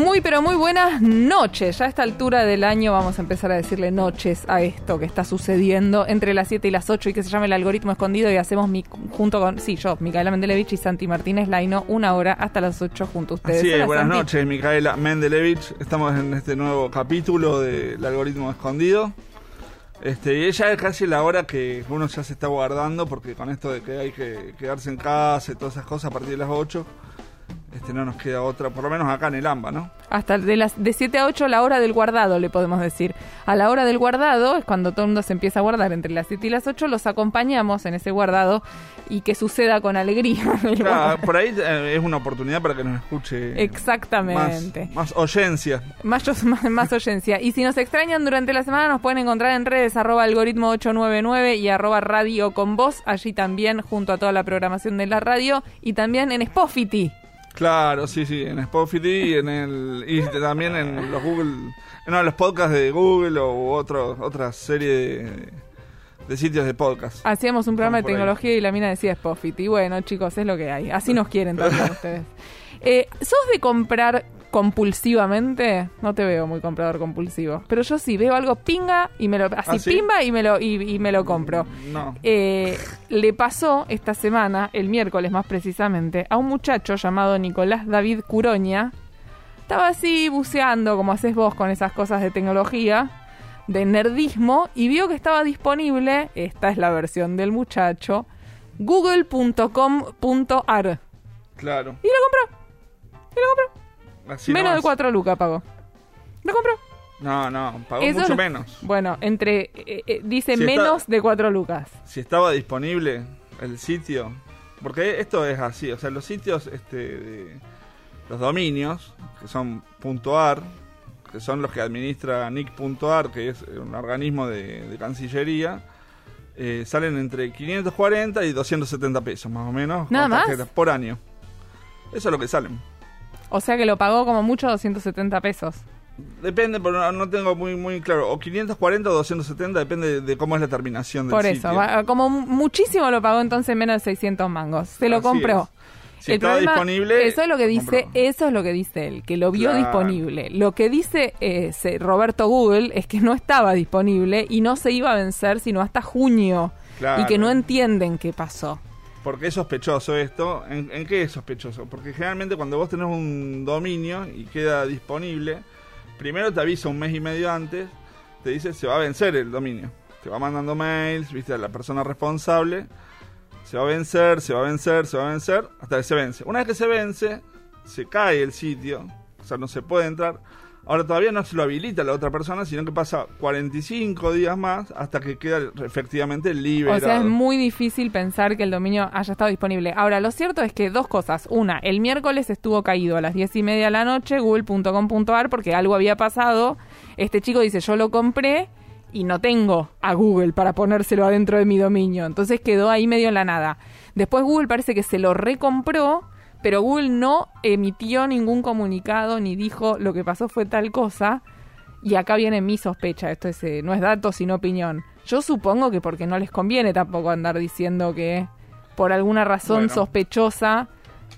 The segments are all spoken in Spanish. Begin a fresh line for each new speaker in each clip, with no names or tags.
Muy pero muy buenas noches. Ya a esta altura del año vamos a empezar a decirle noches a esto que está sucediendo entre las 7 y las 8 y que se llama el algoritmo escondido y hacemos mi, junto con, sí, yo, Micaela Mendelevich y Santi Martínez Laino, una hora hasta las 8 junto a ustedes.
Sí, buenas noches, Micaela Mendelevich. Estamos en este nuevo capítulo del algoritmo escondido. Este, y ella es casi la hora que uno ya se está guardando porque con esto de que hay que quedarse en casa y todas esas cosas a partir de las 8 este no nos queda otra, por lo menos acá en el AMBA, ¿no?
Hasta de las de 7 a 8 la hora del guardado, le podemos decir. A la hora del guardado es cuando todo el mundo se empieza a guardar entre las 7 y las 8, los acompañamos en ese guardado y que suceda con alegría.
por ahí eh, es una oportunidad para que nos escuche.
Exactamente.
Más, oyencia.
Más, más, más oyencia. Y si nos extrañan durante la semana, nos pueden encontrar en redes arroba algoritmo 899 y arroba radio con voz, allí también junto a toda la programación de la radio y también en Spotify.
Claro, sí, sí, en Spotify y en el y también en los Google, no, los podcasts de Google o otro, otra serie de, sitios de podcast.
Hacíamos un programa de tecnología y la mina decía Spotify. Y bueno, chicos, es lo que hay. Así nos quieren también ustedes. Eh, ¿Sos de comprar compulsivamente, no te veo muy comprador compulsivo, pero yo sí veo algo pinga y me lo así ¿Ah, pimba y me lo y, me lo compro.
No.
Eh, le pasó esta semana, el miércoles más precisamente, a un muchacho llamado Nicolás David Curoña. Estaba así buceando como haces vos con esas cosas de tecnología, de nerdismo y vio que estaba disponible, esta es la versión del muchacho, google.com.ar.
Claro.
Y. Y. Menos de 4 lucas pagó. ¿Lo compró?
No, no, pagó mucho menos.
Bueno, entre. Eh, eh, dice menos de 4 lucas.
Si estaba disponible el sitio. Porque esto es así, o sea, los sitios, este, de, los dominios, que son .ar, que son los que administra nick.ar, que es un organismo de, Cancillería, eh, salen entre 540 y 270 pesos, más o menos.
¿Nada más?
Por año. Eso es lo que salen.
O sea que lo pagó como mucho 270 pesos.
Depende, pero no, tengo muy muy claro. O 540 o 270, depende de cómo es la terminación del
Por eso, como muchísimo lo pagó entonces menos de 600 mangos. Se lo compró.
Si estaba disponible.
Eso es lo que dice, eso es lo que dice él, que lo vio disponible. Lo que dice eh, Roberto Google es que no estaba disponible y no se iba a vencer sino hasta junio. Y que no entienden qué pasó.
¿Por qué es sospechoso esto? ¿En, qué es sospechoso? Porque generalmente cuando vos tenés un dominio y queda disponible, primero te avisa un mes y medio antes, te dice se va a vencer el dominio. Te va mandando mails, viste, a la persona responsable, se va a vencer, se va a vencer, se va a vencer, hasta que se vence. Una vez que se vence, se cae el sitio, o sea, no se puede entrar Ahora todavía no se lo habilita la otra persona, sino que pasa 45 días más hasta que queda efectivamente libre.
O sea, es muy difícil pensar que el dominio haya estado disponible. Ahora, lo cierto es que dos cosas. Una, el miércoles estuvo caído a las 10 y media de la noche, google.com.ar, porque algo había pasado. Este chico dice, yo lo compré y no tengo a Google para ponérselo adentro de mi dominio. Entonces quedó ahí medio en la nada. Después Google parece que se lo recompró pero Google no emitió ningún comunicado ni dijo lo que pasó fue tal cosa. Y acá viene mi sospecha, esto es, eh, no es dato sino opinión. Yo supongo que porque no les conviene tampoco andar diciendo que por alguna razón sospechosa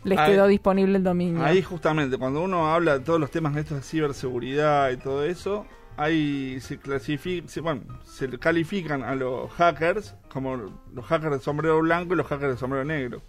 les quedó disponible el dominio.
Ahí justamente, cuando uno habla de todos los temas de estos de ciberseguridad y todo eso, ahí se clasifica, bueno, se califican a los hackers como los hackers de sombrero blanco y los hackers de sombrero negro.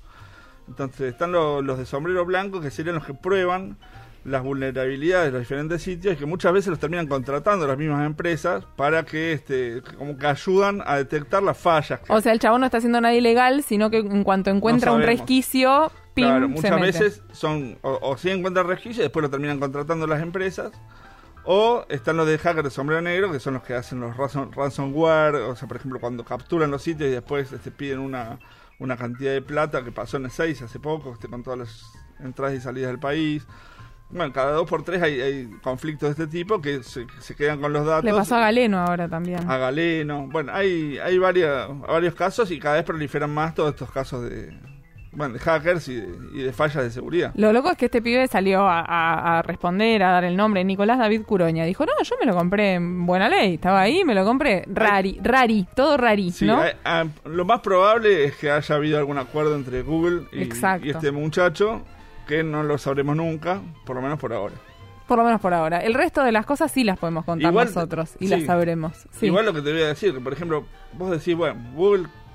Entonces están los, de sombrero blanco, que serían los que prueban las vulnerabilidades de los diferentes sitios y que muchas veces los terminan contratando las mismas empresas para que este como que ayudan a detectar las fallas.
O sea, el chabón no está haciendo nada ilegal, sino que en cuanto encuentra un resquicio, ¡pim!
Claro, muchas veces son o, o sí encuentran resquicio y después lo terminan contratando las empresas. O están los de hackers de sombrero negro, que son los que hacen los ransomware, o sea, por ejemplo, cuando capturan los sitios y después este, piden una, una cantidad de plata que pasó en el 6 hace poco, este, con todas las entradas y salidas del país. bueno, cada dos por tres hay, hay conflictos de este tipo que se, se quedan con los datos.
Le pasó a Galeno ahora también.
A Galeno. Bueno, hay, hay varias, varios casos y cada vez proliferan más todos estos casos de, bueno, de hackers y de, y de fallas de seguridad.
Lo loco es que este pibe salió a, a- a responder, a dar el nombre. Nicolás David Curoña dijo, no, yo me lo compré en buena ley. Estaba ahí, me lo compré. Rari, rari, todo rari,
Sí,
¿no?
hay- ah, lo más probable es que haya habido algún acuerdo entre Google y, este muchacho, que no lo sabremos nunca, por lo menos por ahora.
Por lo menos por ahora. El resto de las cosas sí las podemos contar
Igual-
nosotros y
sí.
las sabremos. Sí.
Igual lo que te voy a decir, que por ejemplo, vos decís, bueno,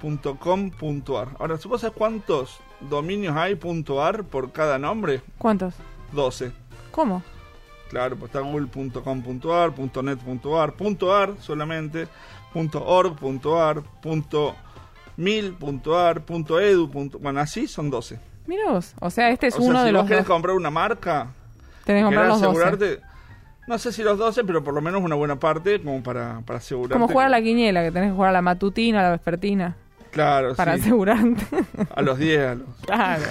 google.com.ar. Ahora, ¿vos sabés cuántos dominios hay .ar por cada nombre?
¿Cuántos?
12.
¿Cómo?
Claro, pues está google.com.ar, .net.ar, .ar solamente, .org.ar, .mil.ar, .edu, bueno, así son 12.
Mira vos. O sea, este es uno de los
querés
dos.
comprar una marca,
Tenés que comprar los 12.
asegurarte, no sé si los 12, pero por lo menos una buena parte como para, para asegurarte.
Como jugar a la quiniela, que tenés que jugar a la matutina, a la vespertina,
Claro,
para
sí,
asegurarte.
a los 10, a los...
claro.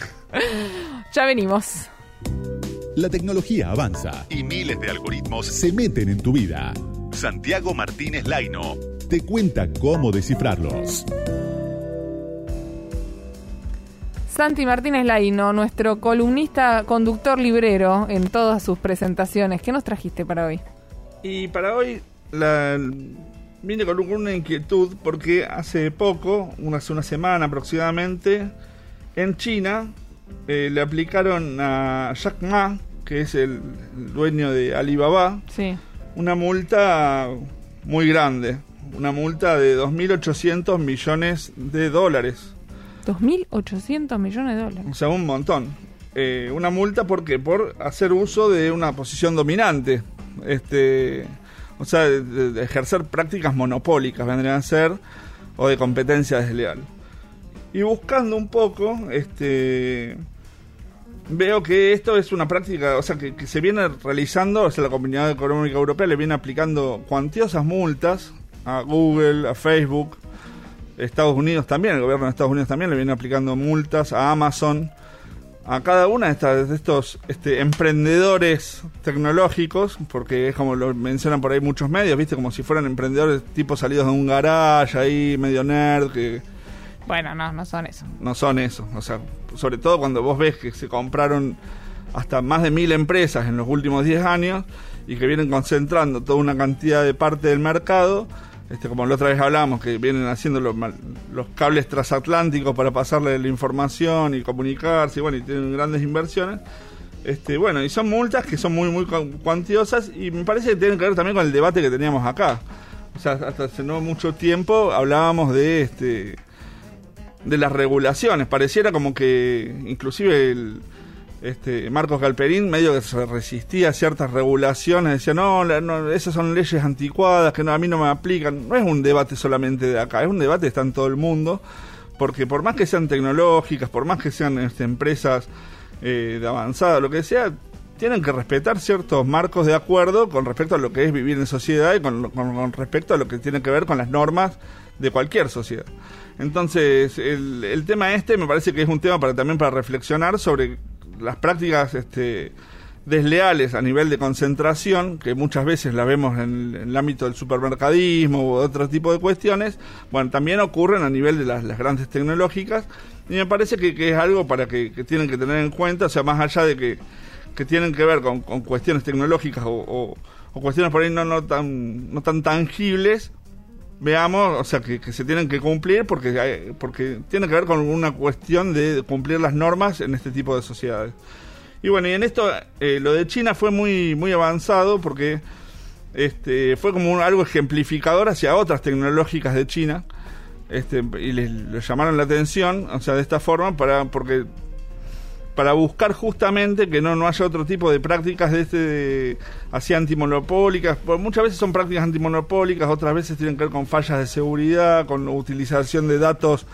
ya venimos.
La tecnología avanza
y miles de algoritmos.
se meten en tu vida.
Santiago Martínez Laino.
Te cuenta cómo descifrarlos.
Santi Martínez Laino, nuestro columnista, conductor librero en todas sus presentaciones. ¿Qué nos trajiste para hoy?
Y para hoy la, vine con una inquietud porque hace poco, hace una semana aproximadamente, en China eh, le aplicaron a Jack Ma, que es el, el dueño de Alibaba,
Sí.
una multa muy grande, una multa de 2.800 millones de dólares.
2.800 millones de dólares.
O sea, un montón. Eh, una multa porque por hacer uso de una posición dominante. Este, o sea, de, ejercer prácticas monopólicas vendrían a ser o de competencia desleal. Y buscando un poco, este veo que esto es una práctica, o sea, que, que se viene realizando, o sea, la Comunidad Económica Europea le viene aplicando cuantiosas multas a Google, a Facebook, Estados Unidos también, el gobierno de Estados Unidos también le viene aplicando multas a Amazon, a cada una de, estas, de estos este, emprendedores tecnológicos, porque es como lo mencionan por ahí muchos medios, viste, como si fueran emprendedores tipo salidos de un garage ahí, medio nerd, que
Bueno, no, no son eso.
no son eso. O sea, sobre todo cuando vos ves que se compraron hasta más de mil empresas en los últimos 10 años y que vienen concentrando toda una cantidad de parte del mercado, este, como la otra vez hablamos, que vienen haciendo los, los cables transatlánticos para pasarle la información y comunicarse, y bueno, y tienen grandes inversiones. Este, bueno, y son multas que son muy, muy cu- cuantiosas y me parece que tienen que ver también con el debate que teníamos acá. O sea, hasta hace no mucho tiempo hablábamos de este de las regulaciones. Pareciera como que inclusive el este Marcos Galperín medio que se resistía a ciertas regulaciones, decía, no, no, esas son leyes anticuadas que a mí no me aplican. No es un debate solamente de acá, es un debate que está en todo el mundo, porque por más que sean tecnológicas, por más que sean este, empresas eh, de avanzada, lo que sea, tienen que respetar ciertos marcos de acuerdo con respecto a lo que es vivir en sociedad y con, respecto a lo que tiene que ver con las normas de cualquier sociedad. Entonces, el, tema este me parece que es un tema también para reflexionar sobre las prácticas este, desleales a nivel de concentración, que muchas veces la vemos en, el ámbito del supermercadismo u otro tipo de cuestiones, bueno, también ocurren a nivel de las, grandes tecnológicas, y me parece que, que es algo para que, tienen que tener en cuenta, o sea, más allá de que, que tienen que ver con, cuestiones tecnológicas o cuestiones por ahí no, no, tan, no tan tangibles, veamos, o sea, que, que se tienen que cumplir porque, porque tiene que ver con una cuestión de cumplir las normas en este tipo de sociedades. Y bueno, y en esto eh, lo de China fue muy, muy avanzado porque este, fue como un- algo ejemplificador hacia otras tecnológicas de China este, y les, les llamaron la atención, o sea, de esta forma, para porque para buscar justamente que no, no haya otro tipo de prácticas de este de- así antimonopólicas. Pues muchas veces son prácticas antimonopólicas, otras veces tienen que ver con fallas de seguridad, con utilización de datos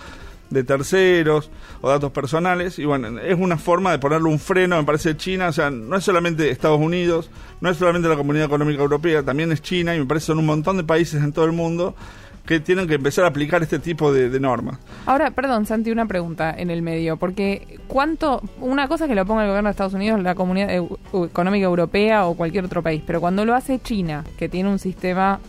de terceros o datos personales. Y bueno, es una forma de ponerle un freno, me parece, China. O sea, no es solamente Estados Unidos, no es solamente la Comunidad Económica Europea, también es China y me parece son un montón de países en todo el mundo que tienen que empezar a aplicar este tipo de, normas.
Ahora, perdón, Santi, una pregunta en el medio, porque cuánto, una cosa es que lo ponga el gobierno de Estados Unidos, la Comunidad Económica Europea o cualquier otro país, pero cuando lo hace China, que tiene un sistema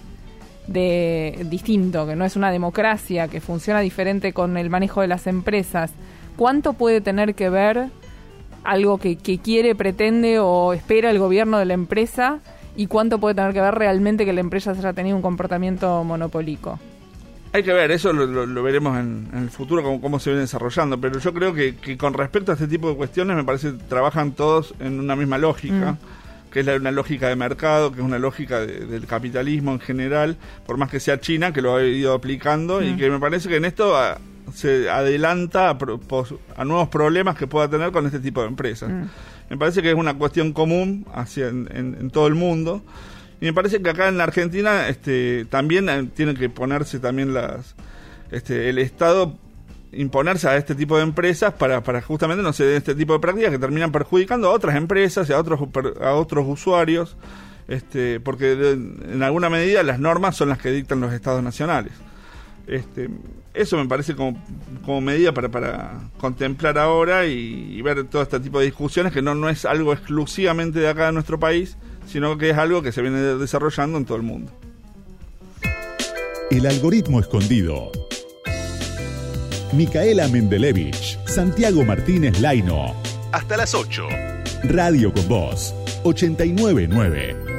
de distinto, que no es una democracia, que funciona diferente con el manejo de las empresas, ¿cuánto puede tener que ver algo que, que quiere, pretende o espera el gobierno de la empresa y cuánto puede tener que ver realmente que la empresa haya tenido un comportamiento monopólico?
Hay que ver, eso lo, lo- lo veremos en, en el futuro, cómo, cómo se viene desarrollando, pero yo creo que, que con respecto a este tipo de cuestiones me parece que trabajan todos en una misma lógica, que es la, una lógica de mercado, que es una lógica de- del capitalismo en general, por más que sea China, que lo ha ido aplicando, y que me parece que en esto ah, se adelanta a, a nuevos problemas que pueda tener con este tipo de empresas. Me parece que es una cuestión común hacia en, en- en todo el mundo. Y me parece que acá en la Argentina este, también tienen que ponerse también las este, el Estado imponerse a este tipo de empresas para, para justamente no se den este tipo de prácticas que terminan perjudicando a otras empresas y a otros a otros usuarios este, porque en alguna medida las normas son las que dictan los estados nacionales este, eso me parece como, como medida para, para contemplar ahora y, y ver todo este tipo de discusiones que no, no es algo exclusivamente de acá de nuestro país, sino que es algo que se viene de- desarrollando en todo el mundo.
El algoritmo escondido. Micaela Mendelevich, Santiago Martínez Laino.
Hasta las 8.
Radio con Voz 899.